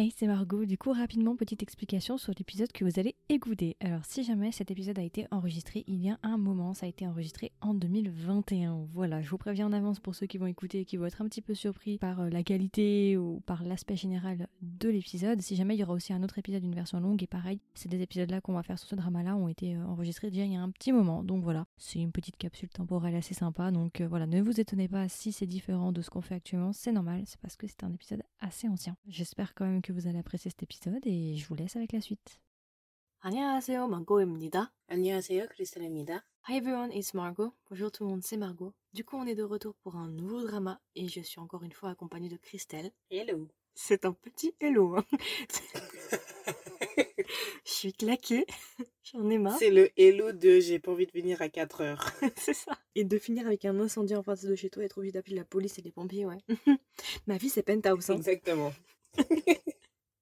Hey, c'est Margot. Du coup, rapidement, petite explication sur l'épisode que vous allez écouter. Alors, si jamais cet épisode a été enregistré il y a un moment, ça a été enregistré en 2021. Voilà, je vous préviens en avance pour ceux qui vont écouter et qui vont être un petit peu surpris par euh, la qualité ou par l'aspect général de l'épisode. Si jamais il y aura aussi un autre épisode, une version longue, et pareil, ces deux épisodes-là qu'on va faire sur ce drama-là ont été euh, enregistrés déjà il y a un petit moment. Donc voilà, c'est une petite capsule temporelle assez sympa. Donc euh, voilà, ne vous étonnez pas si c'est différent de ce qu'on fait actuellement, c'est normal, c'est parce que c'est un épisode assez ancien. J'espère quand même que vous allez apprécier cet épisode et je vous laisse avec la suite. 안녕하세요, 망고입니다. 안녕하세요, 크리스탈입니다. Hi everyone, it's Margot. Bonjour tout le monde, c'est Margot. Du coup, on est de retour pour un nouveau drama et je suis encore une fois accompagnée de Christelle. Hello. C'est un petit hello. hein. je suis claquée. J'en ai marre. C'est le hello de j'ai pas envie de venir à 4 heures. C'est ça. Et de finir avec un incendie en face de chez toi et être obligé d'appeler la police et les pompiers, ouais. Ma vie, c'est penthouse. hein. Exactement.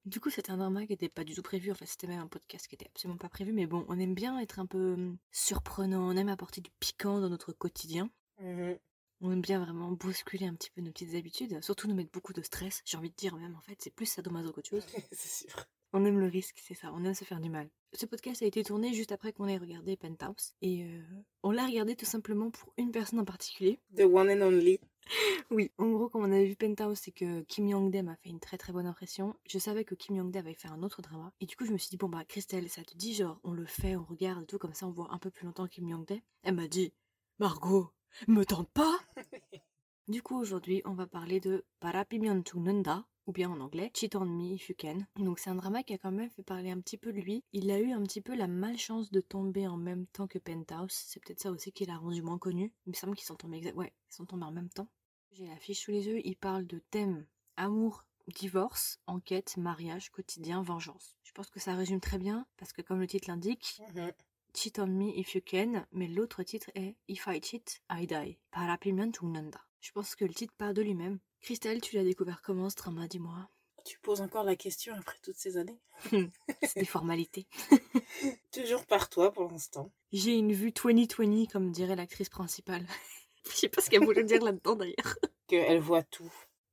Du coup, c'était un drama qui n'était pas du tout prévu. Enfin, c'était même un podcast qui était absolument pas prévu. Mais bon, on aime bien être un peu hum, surprenant. On aime apporter du piquant dans notre quotidien. Mhm. On aime bien vraiment bousculer un petit peu nos petites habitudes. Surtout nous mettre beaucoup de stress. J'ai envie de dire même, en fait, c'est plus sadomaso qu'autre chose. c'est sûr. On aime le risque, c'est ça. On aime se faire du mal. Ce podcast a été tourné juste après qu'on ait regardé Penthouse. Et euh, on l'a regardé tout simplement pour une personne en particulier. The one and only. Oui, en gros, quand on avait vu Penthouse, c'est que Kim Young-dae m'a fait une très très bonne impression. Je savais que Kim Young-dae avait fait un autre drama. Et du coup, je me suis dit, bon bah, Christelle, ça te dit, genre, on le fait, on regarde et tout, comme ça, on voit un peu plus longtemps Kim Young-dae. Elle m'a dit, Margot, me tente pas Du coup, aujourd'hui, on va parler de Parapimion Nunda, ou bien en anglais, Cheat on Me If You Can. Donc, c'est un drama qui a quand même fait parler un petit peu de lui. Il a eu un petit peu la malchance de tomber en même temps que Penthouse. C'est peut-être ça aussi qui l'a rendu moins connu. Il me semble qu'ils sont tombés exa- Ouais, ils sont tombés en même temps. J'ai la fiche sous les yeux, il parle de thèmes amour, divorce, enquête, mariage, quotidien, vengeance. Je pense que ça résume très bien parce que comme le titre l'indique, Mhm. Cheat on me if you can, mais l'autre titre est If I cheat, I die. Parapimion Nanda. Je pense que le titre parle de lui-même. Christelle, tu l'as découvert comment ce drama, dis-moi? Tu poses encore la question après toutes ces années C'est des formalités. Toujours par toi pour l'instant. J'ai une vue 2020 comme dirait l'actrice principale. Je sais pas ce qu'elle voulait dire là-dedans d'ailleurs. Qu'elle voit tout.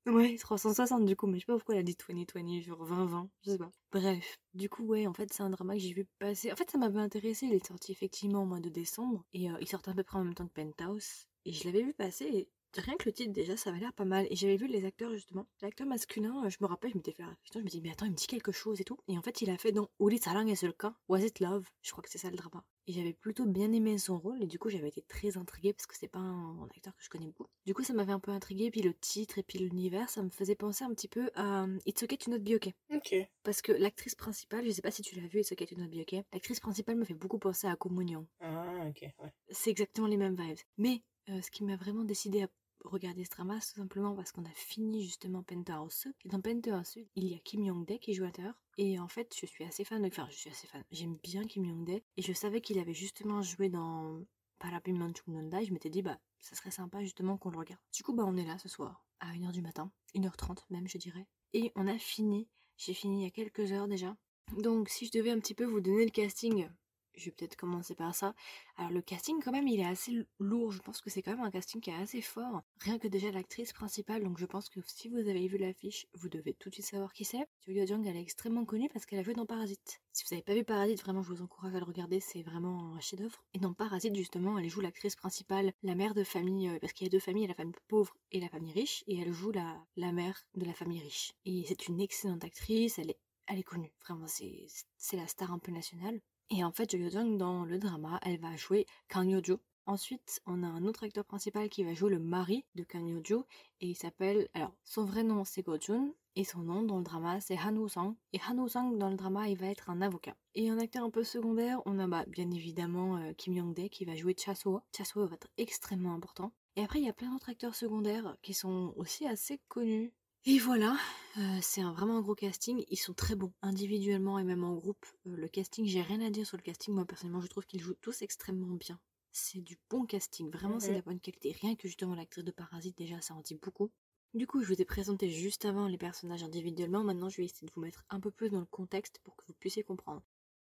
Ouais, 360 du coup, mais je sais pas pourquoi elle a dit 2020, genre 2020, je sais pas. Bref, du coup, ouais, en fait, c'est un drama que j'ai vu passer. En fait, ça m'avait intéressé, il est sorti effectivement au mois de décembre, et euh, il sortait à peu près en même temps que Penthouse, et je l'avais vu passer, et rien que le titre déjà, ça avait l'air pas mal, et j'avais vu les acteurs justement. L'acteur masculin, euh, je me rappelle, je m'étais fait la je me dis, mais attends, il me dit quelque chose et tout. Et en fait, il a fait dans Uri Sarang et Sulka, Was It Love, je crois que c'est ça le drama. Et j'avais plutôt bien aimé son rôle, et du coup, j'avais été très intriguée parce que c'est pas un, un acteur que je connais beaucoup. Du coup, ça m'avait un peu intriguée, puis le titre et puis l'univers, ça me faisait penser un petit peu à euh, It's Okay to Not Be Okay. Ok. Parce que l'actrice principale, je sais pas si tu l'as vu, It's Okay to Not Be Okay, l'actrice principale me fait beaucoup penser à Communion. Ah, ok. Ouais. C'est exactement les mêmes vibes. Mais euh, ce qui m'a vraiment décidé à regarder ce tout simplement parce qu'on a fini justement Penthouse. Et dans Penthouse, il y a Kim Young-dae qui joue à l'intérieur. Et en fait, je suis assez fan de... Enfin, je suis assez fan. J'aime bien Kim Young-dae. Et je savais qu'il avait justement joué dans Parapim Nanda. Et je m'étais dit, bah, ça serait sympa justement qu'on le regarde. Du coup, bah, on est là ce soir, à 1h du matin. 1h30 même, je dirais. Et on a fini. J'ai fini il y a quelques heures déjà. Donc, si je devais un petit peu vous donner le casting, je vais peut-être commencer par ça. Alors le casting quand même il est assez lourd, je pense que c'est quand même un casting qui est assez fort. Rien que déjà l'actrice principale, donc je pense que si vous avez vu l'affiche, vous devez tout de suite savoir qui c'est. Julia Jung elle est extrêmement connue parce qu'elle a joué dans Parasite. Si vous n'avez pas vu Parasite, vraiment je vous encourage à le regarder, c'est vraiment un chef-d'œuvre. Et dans Parasite justement, elle joue l'actrice principale, la mère de famille, euh, parce qu'il y a deux familles, la famille pauvre et la famille riche, et elle joue la, la mère de la famille riche. Et c'est une excellente actrice, elle est, elle est connue, vraiment c'est la star un peu nationale. Et en fait, Jo Jung dans le drama, elle va jouer Kang Yo-jo. Ensuite, on a un autre acteur principal qui va jouer le mari de Kang Yo-jo et il s'appelle alors son vrai nom c'est Go Jun et son nom dans le drama c'est Han Woo Sang et Han Woo Sang dans le drama il va être un avocat. Et un acteur un peu secondaire, on a bah, bien évidemment euh, Kim Young-dae qui va jouer Cha Soo. Cha Soo va être extrêmement important. Et après, il y a plein d'autres acteurs secondaires qui sont aussi assez connus. Et voilà, euh, c'est un, vraiment un gros casting. Ils sont très bons, individuellement et même en groupe. Euh, le casting, j'ai rien à dire sur le casting. Moi, personnellement, je trouve qu'ils jouent tous extrêmement bien. C'est du bon casting, vraiment, c'est de la bonne qualité. Rien que justement l'actrice de Parasite, déjà, ça en dit beaucoup. Du coup, je vous ai présenté juste avant les personnages individuellement. Maintenant, je vais essayer de vous mettre un peu plus dans le contexte pour que vous puissiez comprendre.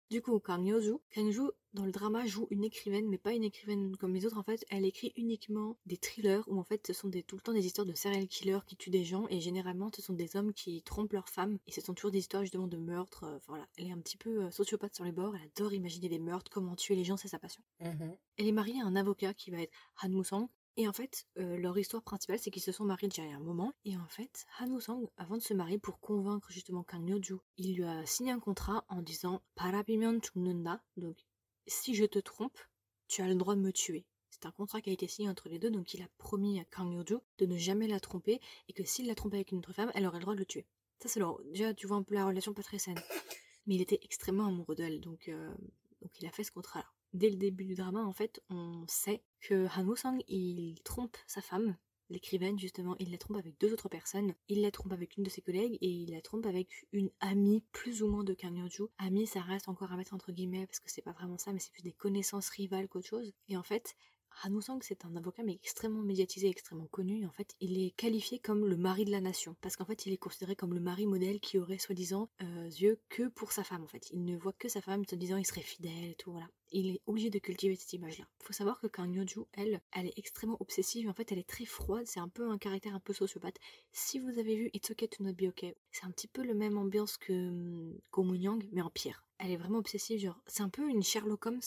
Du coup, Kang Yoju, Kang Ju, dans le drama, joue une écrivaine, mais pas une écrivaine comme les autres. En fait, elle écrit uniquement des thrillers où en fait, ce sont des, tout le temps des histoires de serial killers qui tuent des gens et généralement, ce sont des hommes qui trompent leurs femmes et ce sont toujours des histoires justement de meurtres. euh, voilà, elle est un petit peu euh, sociopathe sur les bords. Elle adore imaginer des meurtres, comment tuer les gens, c'est sa passion. Mhm. Elle est mariée à un avocat qui va être Han Woo-sang. Et en fait, euh, leur histoire principale, c'est qu'ils se sont mariés déjà il y a un moment. Et en fait, Han Sang, avant de se marier, pour convaincre justement Kang Hyo-ju, il lui a signé un contrat en disant Parapimion Chungnunda, donc si je te trompe, tu as le droit de me tuer. C'est un contrat qui a été signé entre les deux, donc il a promis à Kang Hyo-ju de ne jamais la tromper et que s'il la trompait avec une autre femme, elle aurait le droit de le tuer. Ça, c'est leur... déjà, tu vois un peu la relation pas très saine. Mais il était extrêmement amoureux d'elle, donc, euh, donc il a fait ce contrat-là. Dès le début du drama, en fait, on sait que Han Woo-sang, il trompe sa femme, l'écrivaine justement, il la trompe avec deux autres personnes. Il la trompe avec une de ses collègues et il la trompe avec une amie plus ou moins de Kang Yo-ju. Amie, ça reste encore à mettre entre guillemets parce que c'est pas vraiment ça, mais c'est plus des connaissances rivales qu'autre chose. Et en fait, Woo-sang, c'est un avocat mais extrêmement médiatisé, extrêmement connu. En fait, il est qualifié comme le mari de la nation parce qu'en fait, il est considéré comme le mari modèle qui aurait soi-disant euh, yeux que pour sa femme. En fait, il ne voit que sa femme, se disant il serait fidèle tout. Voilà. Il est obligé de cultiver cette image-là. Faut savoir que Kang Yo-ju, elle, elle est extrêmement obsessive. En fait, elle est très froide. C'est un peu un caractère un peu sociopathe. Si vous avez vu It's Okay to Not Be Okay, c'est un petit peu le même ambiance que hum, Go Moon Yang, mais en pire. Elle est vraiment obsessive. Genre, c'est un peu une Sherlock Holmes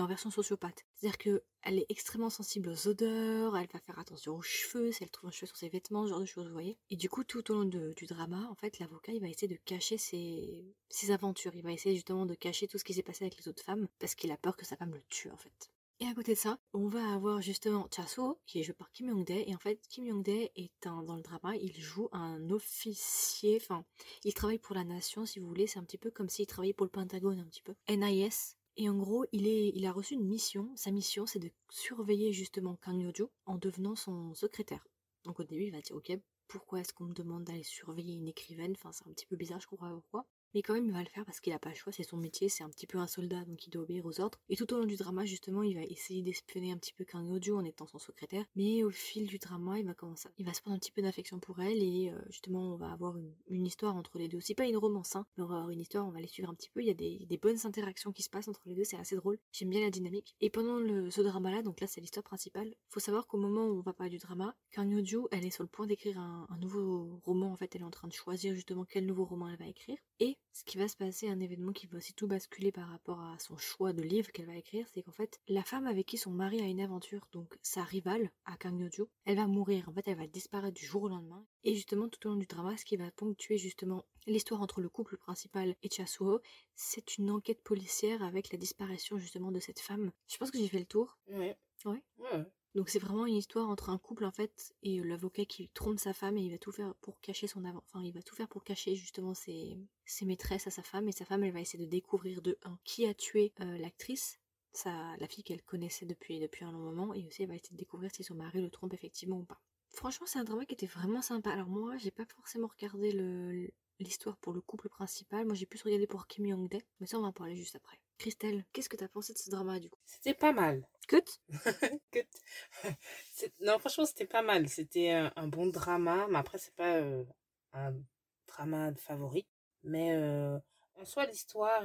en version sociopathe. C'est-à-dire que elle est extrêmement sensible aux odeurs, elle va faire attention aux cheveux, si elle trouve un cheveu sur ses vêtements, ce genre de choses, vous voyez. Et du coup, tout au long du drama, en fait, l'avocat, il va essayer de cacher ses, aventures. Il va essayer justement de cacher tout ce qui s'est passé avec les autres femmes, parce qu'il a peur que sa femme le tue, en fait. Et à côté de ça, on va avoir justement Chaso, qui est joué par Kim Young-dae. Et en fait, Kim Young-dae est dans le drama, il joue un officier, enfin, il travaille pour la nation, si vous voulez. C'est un petit peu comme s'il travaillait pour le Pentagone, un petit peu. NIS. Et en gros, il, a reçu une mission. Sa mission, c'est de surveiller justement Kang Yo-ju en devenant son secrétaire. Donc au début, il va dire, ok, pourquoi est-ce qu'on me demande d'aller surveiller une écrivaine? Enfin, c'est un petit peu bizarre, je comprends pourquoi. Mais quand même, il va le faire parce qu'il a pas le choix, c'est son métier, c'est un petit peu un soldat, donc il doit obéir aux ordres. Et tout au long du drama, justement, il va essayer d'espionner un petit peu Kang Yo-ju en étant son secrétaire. Mais au fil du drama, il va commencer, il va se prendre un petit peu d'affection pour elle et euh, justement, on va avoir une, histoire entre les deux. C'est pas une romance, hein, mais une histoire, on va les suivre un petit peu. Il y a des, bonnes interactions qui se passent entre les deux, c'est assez drôle. J'aime bien la dynamique. Et pendant ce drama-là, donc là, c'est l'histoire principale. Faut savoir qu'au moment où on va parler du drama, Kang Yo-ju, elle est sur le point d'écrire un, un nouveau roman. En fait, elle est en train de choisir justement quel nouveau roman elle va écrire. Et ce qui va se passer, un événement qui va aussi tout basculer par rapport à son choix de livre qu'elle va écrire, c'est qu'en fait, la femme avec qui son mari a une aventure, donc sa rivale à Yo-ju, elle va mourir. En fait, elle va disparaître du jour au lendemain. Et justement, tout au long du drama, ce qui va ponctuer justement l'histoire entre le couple principal et Chasuo, c'est une enquête policière avec la disparition justement de cette femme. Je pense que j'ai fait le tour. Ouais. Ouais. Ouais. Donc c'est vraiment une histoire entre un couple en fait et euh, l'avocat qui trompe sa femme et il va tout faire pour cacher son avant, enfin il va tout faire pour cacher justement ses, ses maîtresses à sa femme et sa femme elle va essayer de découvrir de un qui a tué euh, l'actrice, la fille qu'elle connaissait depuis un long moment et aussi elle va essayer de découvrir si son mari le trompe effectivement ou pas. Franchement c'est un drama qui était vraiment sympa. Alors moi j'ai pas forcément regardé l'histoire pour le couple principal, moi j'ai plus regardé pour Kim Young-dae, mais ça on va en parler juste après. Christelle, qu'est-ce que t'as pensé de ce drama du coup? C'était pas mal. Cut non, franchement, c'était pas mal. C'était un, un bon drama, mais après, c'est pas euh, un drama favori. Mais euh, en soi, l'histoire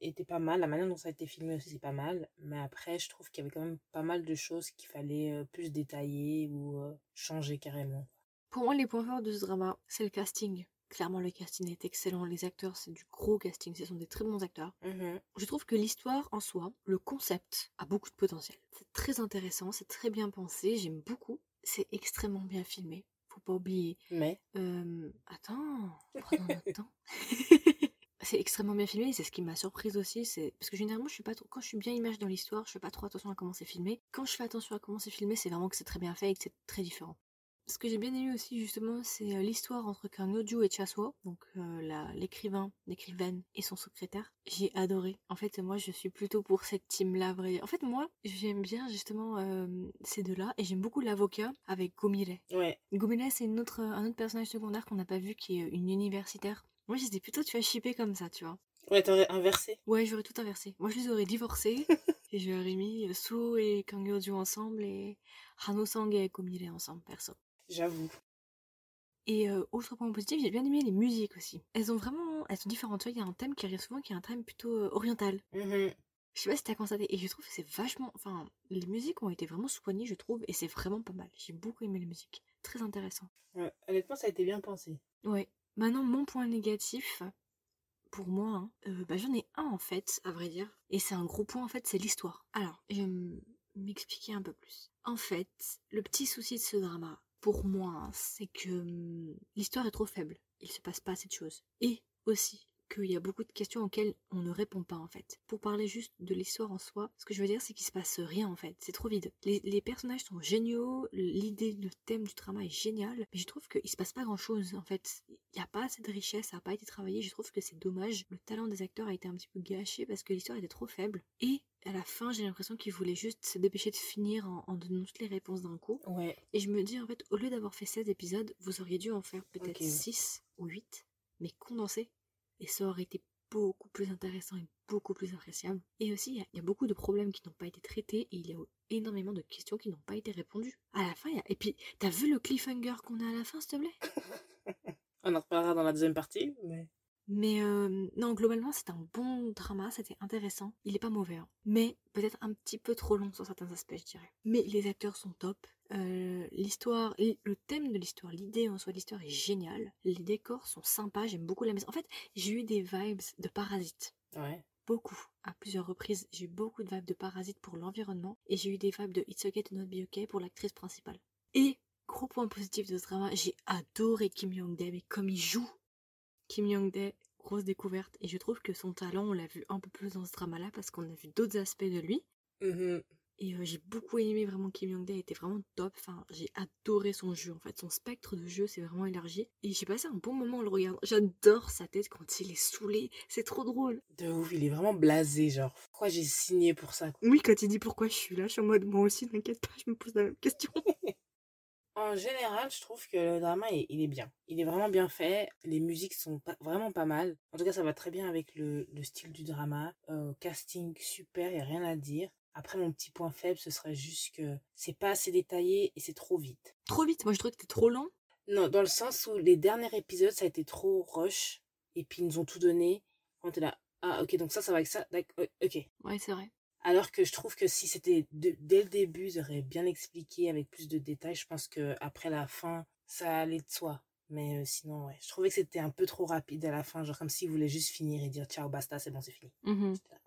était pas mal. La manière dont ça a été filmé aussi, c'est pas mal. Mais après, je trouve qu'il y avait quand même pas mal de choses qu'il fallait euh, plus détailler ou changer carrément. Pour moi, les points forts de ce drama, c'est le casting. Clairement, le casting est excellent. Les acteurs, c'est du gros casting. Ce sont des très bons acteurs. Mhm. Je trouve que l'histoire en soi, le concept, a beaucoup de potentiel. C'est très intéressant, c'est très bien pensé. J'aime beaucoup. C'est extrêmement bien filmé. Faut pas oublier. Mais, Euh, attends, prenons notre temps. c'est extrêmement bien filmé c'est ce qui m'a surprise aussi. C'est parce que généralement, je suis pas trop... quand je suis bien immergée dans l'histoire, je fais pas trop attention à comment c'est filmé. Quand je fais attention à comment c'est filmé, c'est vraiment que c'est très bien fait et que c'est très différent. Ce que j'ai bien aimé aussi justement, c'est euh, l'histoire entre Yo-ju et Chasuo, donc euh, l'écrivain, l'écrivaine et son secrétaire. J'ai adoré. En fait, moi, je suis plutôt pour cette team-là. En fait, moi, j'aime bien justement euh, ces deux-là et j'aime beaucoup l'avocat avec Gomire. ouais. Gomire, c'est une autre, un autre personnage secondaire qu'on n'a pas vu qui est une universitaire. Moi, j'étais plutôt, tu vas shipper comme ça, tu vois. Ouais, t'aurais inversé. Ouais, j'aurais tout inversé. Moi, je les aurais divorcés et j'aurais mis Suo et Kang Yo-ju ensemble et Hano Sang et Gomire ensemble, perso. J'avoue. Et euh, autre point positif, j'ai bien aimé les musiques aussi. Elles ont vraiment, elles sont différentes. Tu vois, il y a un thème qui arrive souvent qui est un thème plutôt euh, oriental. Mhm. Je sais pas si t'as constaté. Et je trouve que c'est vachement. Enfin, les musiques ont été vraiment soignées, je trouve, et c'est vraiment pas mal. J'ai beaucoup aimé les musiques. Très intéressant. Honnêtement, ça a été bien pensé. Ouais. Maintenant, mon point négatif, pour moi, hein, euh, bah, j'en ai un en fait, à vrai dire. Et c'est un gros point en fait, c'est l'histoire. Alors, je vais m'expliquer un peu plus. En fait, le petit souci de ce drama, pour moi, hein, c'est que hum, l'histoire est trop faible. Il se passe pas assez de choses. Et aussi qu'il y a beaucoup de questions auxquelles on ne répond pas en fait. Pour parler juste de l'histoire en soi, ce que je veux dire c'est qu'il se passe rien en fait. C'est trop vide. Les, les personnages sont géniaux, l'idée, le thème du drama est génial, mais je trouve qu'il se passe pas grand chose en fait. Il n'y a pas assez de richesse, ça n'a pas été travaillé, je trouve que c'est dommage. Le talent des acteurs a été un petit peu gâché parce que l'histoire était trop faible. Et à la fin, j'ai l'impression qu'ils voulaient juste se dépêcher de finir en, en donnant toutes les réponses d'un coup. Ouais. Et je me dis, en fait, au lieu d'avoir fait 16 épisodes, vous auriez dû en faire peut-être Ok. 6 ou 8, mais condensés. Et ça aurait été beaucoup plus intéressant et beaucoup plus appréciable. Et aussi, il y a- il y, a beaucoup de problèmes qui n'ont pas été traités et il y a énormément de questions qui n'ont pas été répondues. À la fin, il y a... Et puis, t'as vu le cliffhanger qu'on a à la fin, s'il te plaît? On en reparlera dans la deuxième partie, mais. Mais euh, non, globalement, c'est un bon drama, c'était intéressant. Il est pas mauvais, hein. mais peut-être un petit peu trop long sur certains aspects, je dirais. Mais les acteurs sont top. Euh, l'histoire, le thème de l'histoire, l'idée en soi de l'histoire est géniale. Les décors sont sympas, j'aime beaucoup la maison. En fait, j'ai eu des vibes de Parasite. Ouais. Beaucoup, à plusieurs reprises. J'ai eu beaucoup de vibes de Parasite pour l'environnement et j'ai eu des vibes de It's Okay to Not Be Okay pour l'actrice principale. Et, gros point positif de ce drama, j'ai adoré Kim Young-dae, mais comme il joue Kim Young-dae, grosse découverte, et je trouve que son talent, on l'a vu un peu plus dans ce drama-là parce qu'on a vu d'autres aspects de lui. Mhm. Et euh, j'ai beaucoup aimé vraiment Kim Young-dae, était vraiment top. Enfin, j'ai adoré son jeu en fait, son spectre de jeu s'est vraiment élargi. Et j'ai passé un bon moment en le regardant. J'adore sa tête quand il est saoulé, c'est trop drôle. De ouf, il est vraiment blasé, genre. Pourquoi j'ai signé pour ça Oui, quand il dit pourquoi je suis là, je suis en mode moi aussi, t'inquiète pas, je me pose la même question. En général, je trouve que le drama, il, il est bien. Il est vraiment bien fait. Les musiques sont pas- vraiment pas mal. En tout cas, ça va très bien avec le, le style du drama. Euh, casting super, il a rien à dire. Après, mon petit point faible, ce serait juste que c'est pas assez détaillé et c'est trop vite. trop vite, moi je trouve que c'était trop lent. Non, dans le sens où les derniers épisodes, ça a été trop rush. Et puis, ils nous ont tout donné. On était là. Ah, ok, donc ça, ça va avec ça. D'accord, ok. Ouais, c'est vrai. Alors que je trouve que si c'était dès le début, ils auraient bien expliqué avec plus de détails, je pense que après la fin, ça allait de soi. Mais euh, sinon, ouais, je trouvais que c'était un peu trop rapide à la fin, genre comme s'ils voulaient juste finir et dire ciao, basta, c'est bon, c'est fini. Mhm. Là,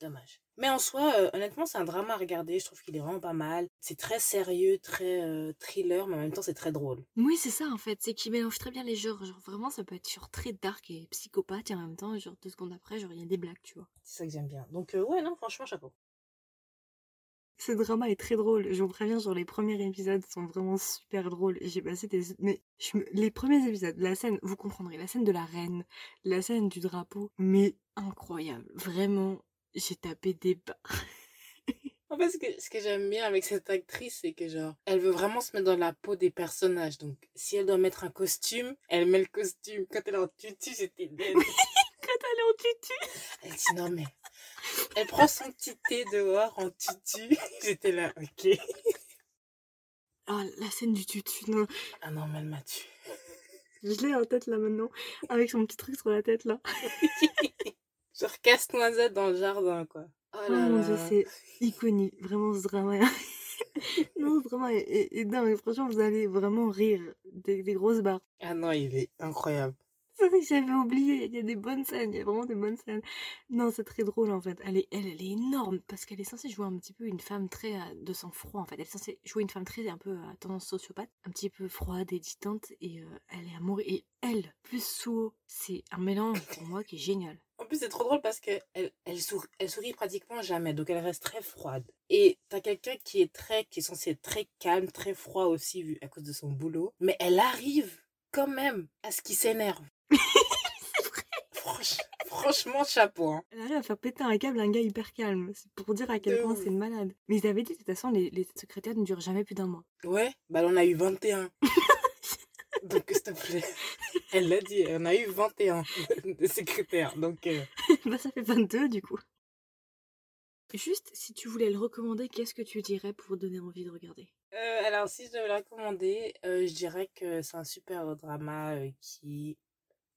Dommage. Mais en soi, euh, honnêtement, c'est un drama à regarder. Je trouve qu'il est vraiment pas mal. C'est très sérieux, très euh, thriller, mais en même temps, c'est très drôle. Oui, c'est ça en fait, c'est qu'il mélange très bien les genres. Genre vraiment, ça peut être genre très dark et psychopathe et en même temps, genre deux secondes après, genre il y a des blagues, tu vois. C'est ça que j'aime bien. Donc, euh, ouais, non, franchement, chapeau. Ce drama est très drôle. Je vous préviens, genre les premiers épisodes sont vraiment super drôles. J'ai passé des... Mais je me- les premiers épisodes, la scène, vous comprendrez, la scène de la reine, la scène du drapeau, mais incroyable. Vraiment, j'ai tapé des barres. En fait, ce que, ce que j'aime bien avec cette actrice, c'est que genre, elle veut vraiment se mettre dans la peau des personnages. Donc, si elle doit mettre un costume, elle met le costume. Quand elle est en tutu, j'étais dead. Quand elle est en tutu Elle dit non, mais. Elle prend son petit thé dehors en tutu. J'étais là, ok. Ah, la scène du tutu, non. Ah non, mais elle m'a tué. Je l'ai en tête là maintenant, avec son petit truc sur la tête là. Genre casse-noisette dans le jardin, quoi. Oh Oh là mon dieu, là. c'est iconique. Vraiment, ce drama. non, ce drama est, est, est dingue. Franchement, vous allez vraiment rire des, des grosses barres. Ah non, il est incroyable. C'est vrai que j'avais oublié. Il y a des bonnes scènes. Il y a vraiment des bonnes scènes. Non, c'est très drôle en fait. Elle est, elle, elle est énorme parce qu'elle est censée jouer un petit peu une femme très euh, de sang-froid en fait. Elle est censée jouer une femme très un peu à tendance sociopathe, un petit peu froide et distante et euh, elle est mourir. Et elle, plus Suo, c'est un mélange pour moi qui est génial. En plus, c'est trop drôle parce qu'elle elle, sourit, elle sourit pratiquement jamais, donc elle reste très froide. Et t'as quelqu'un qui est très, qui est censé être très calme, très froid aussi, vu à cause de son boulot. Mais elle arrive quand même à ce qu'il s'énerve. Franch- franchement, chapeau. Hein. Elle arrive à faire péter un câble un gars hyper calme. C'est pour dire à quel De point c'est une malade. Mais ils avaient dit de toute façon, les, les secrétaires ne durent jamais plus d'un mois. Ouais, bah en a eu 21. donc, s'il te plaît. Elle l'a dit, en a eu 21 de secrétaires. Donc, euh, bah ça fait 22 du coup. Juste, si tu voulais le recommander, qu'est-ce que tu dirais pour donner envie de regarder? Euh, alors, si je devais le recommander, euh, je dirais que c'est un super drama qui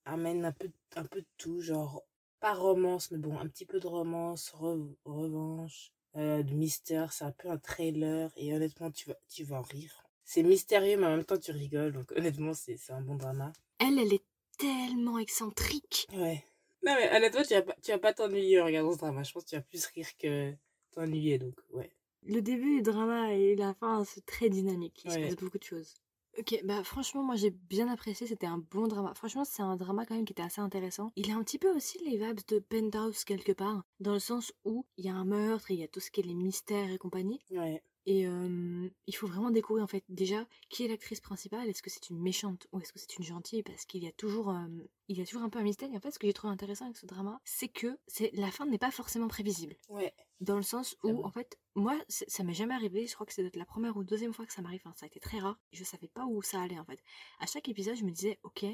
amène un peu, un peu de tout, genre, pas romance, mais bon, un petit peu de romance, re- revanche, de mystère, c'est un peu un trailer, et honnêtement, tu vas, tu vas en rire. C'est mystérieux, mais en même temps, tu rigoles, donc honnêtement, c'est un bon drama. Elle, elle est tellement excentrique. Ouais. Non, mais honnêtement, tu vas pas, tu vas pas t'ennuyer en regardant ce drama. Je pense que tu vas plus rire que t'ennuyer, donc ouais. Le début du drama et la fin, c'est très dynamique. Il se passe beaucoup de choses. Ok, bah franchement, moi j'ai bien apprécié, c'était un bon drama. Franchement, c'est un drama quand même qui était assez intéressant. Il a un petit peu aussi les vibes de Penthouse quelque part, dans le sens où il y a un meurtre, et il y a tout ce qui est les mystères et compagnie. Ouais. Et euh, il faut vraiment découvrir en fait déjà qui est l'actrice principale. Est-ce que c'est une méchante ou est-ce que c'est une gentille? Parce qu'il y a toujours, euh, il y a toujours un peu un mystère. Et en fait, ce que j'ai trouvé intéressant avec ce drama, c'est que c'est la fin n'est pas forcément prévisible. Ouais. Dans le sens où, en fait, moi, ça m'est jamais arrivé. Je crois que c'est peut-être la première ou deuxième fois que ça m'arrive. Enfin, ça a été très rare. Je savais pas où ça allait, en fait. À chaque épisode, je me disais, ok,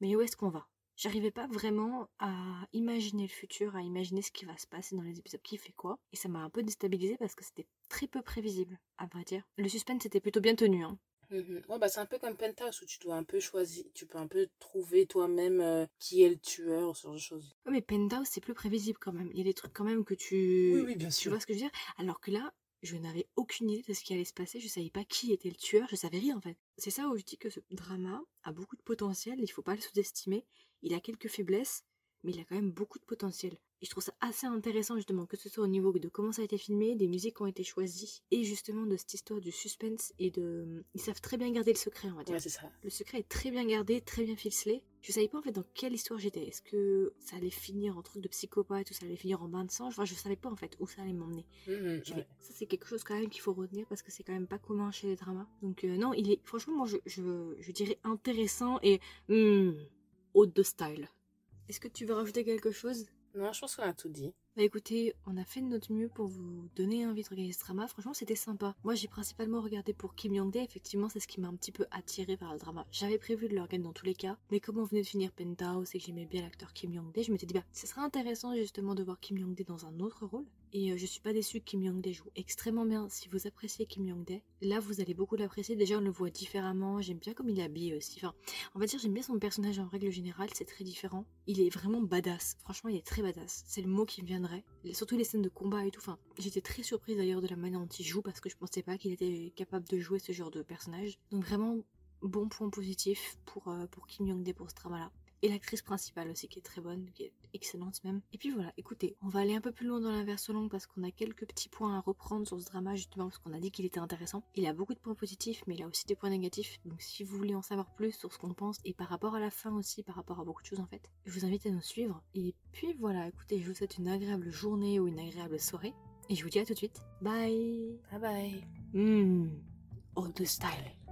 mais où est-ce qu'on va? J'arrivais pas vraiment à imaginer le futur, à imaginer ce qui va se passer dans les épisodes, qui fait quoi. Et ça m'a un peu déstabilisé parce que c'était très peu prévisible, à vrai dire. Le suspense était plutôt bien tenu, hein. Mhm. Ouais, bah, c'est un peu comme Penthouse où tu dois un peu choisir, tu peux un peu trouver toi-même euh, qui est le tueur, ce genre de choses. Ouais, mais Penthouse, c'est plus prévisible quand même. Il y a des trucs quand même que tu... Oui, oui, bien Tu sûr. vois ce que je veux dire? Alors que là, je n'avais aucune idée de ce qui allait se passer. Je savais pas qui était le tueur. Je savais rien en fait. C'est ça où je dis que ce drama a beaucoup de potentiel. Il faut pas le sous-estimer. Il a quelques faiblesses, mais il a quand même beaucoup de potentiel. Et je trouve ça assez intéressant justement que ce soit au niveau de comment ça a été filmé, des musiques qui ont été choisies, et justement de cette histoire du suspense et de. Ils savent très bien garder le secret, on va dire. Ouais, c'est ça. Le secret est très bien gardé, très bien ficelé. Je savais pas en fait dans quelle histoire j'étais. Est-ce que ça allait finir en truc de psychopathe ou ça allait finir en bain de sang? Enfin, je savais pas en fait où ça allait m'emmener. J'avais- ouais. Ça c'est quelque chose quand même qu'il faut retenir parce que c'est quand même pas commun chez les dramas. Donc euh, non, il est franchement moi je, je, je dirais intéressant et hmm, haute de style. Est-ce que tu veux rajouter quelque chose? Non, je pense qu'on a tout dit. bah écoutez, on a fait de notre mieux pour vous donner envie de regarder ce drama. Franchement, c'était sympa. Moi, j'ai principalement regardé pour Kim Young-dae. Effectivement, c'est ce qui m'a un petit peu attiré vers le drama. J'avais prévu de le regarder dans tous les cas, mais comme on venait de finir Penthouse et que j'aimais bien l'acteur Kim Young-dae, je m'étais dit bah, ce serait intéressant justement de voir Kim Young-dae dans un autre rôle. Et euh, je suis pas déçue que Kim Young-dae joue extrêmement bien. Si vous appréciez Kim Young-dae, là vous allez beaucoup l'apprécier. Déjà, on le voit différemment. J'aime bien comme il est habillé aussi. Enfin, on va dire j'aime bien son personnage en règle générale. C'est très différent. Il est vraiment badass. Franchement, il est très badass. C'est le mot qui me viendrait. Surtout les scènes de combat et tout. Enfin, j'étais très surprise d'ailleurs de la manière dont il joue parce que je pensais pas qu'il était capable de jouer ce genre de personnage. Donc vraiment bon point positif pour, euh, pour Kim Young-dae pour ce drama-là. Et l'actrice principale aussi qui est très bonne, qui est excellente même. Et puis voilà, écoutez, on va aller un peu plus loin dans la version longue parce qu'on a quelques petits points à reprendre sur ce drama justement parce qu'on a dit qu'il était intéressant. Il a beaucoup de points positifs mais il a aussi des points négatifs. Donc si vous voulez en savoir plus sur ce qu'on pense et par rapport à la fin aussi, par rapport à beaucoup de choses en fait, je vous invite à nous suivre. Et puis voilà, écoutez, je vous souhaite une agréable journée ou une agréable soirée. Et je vous dis à tout de suite. Bye Bye bye. Mmh. Oh, de style.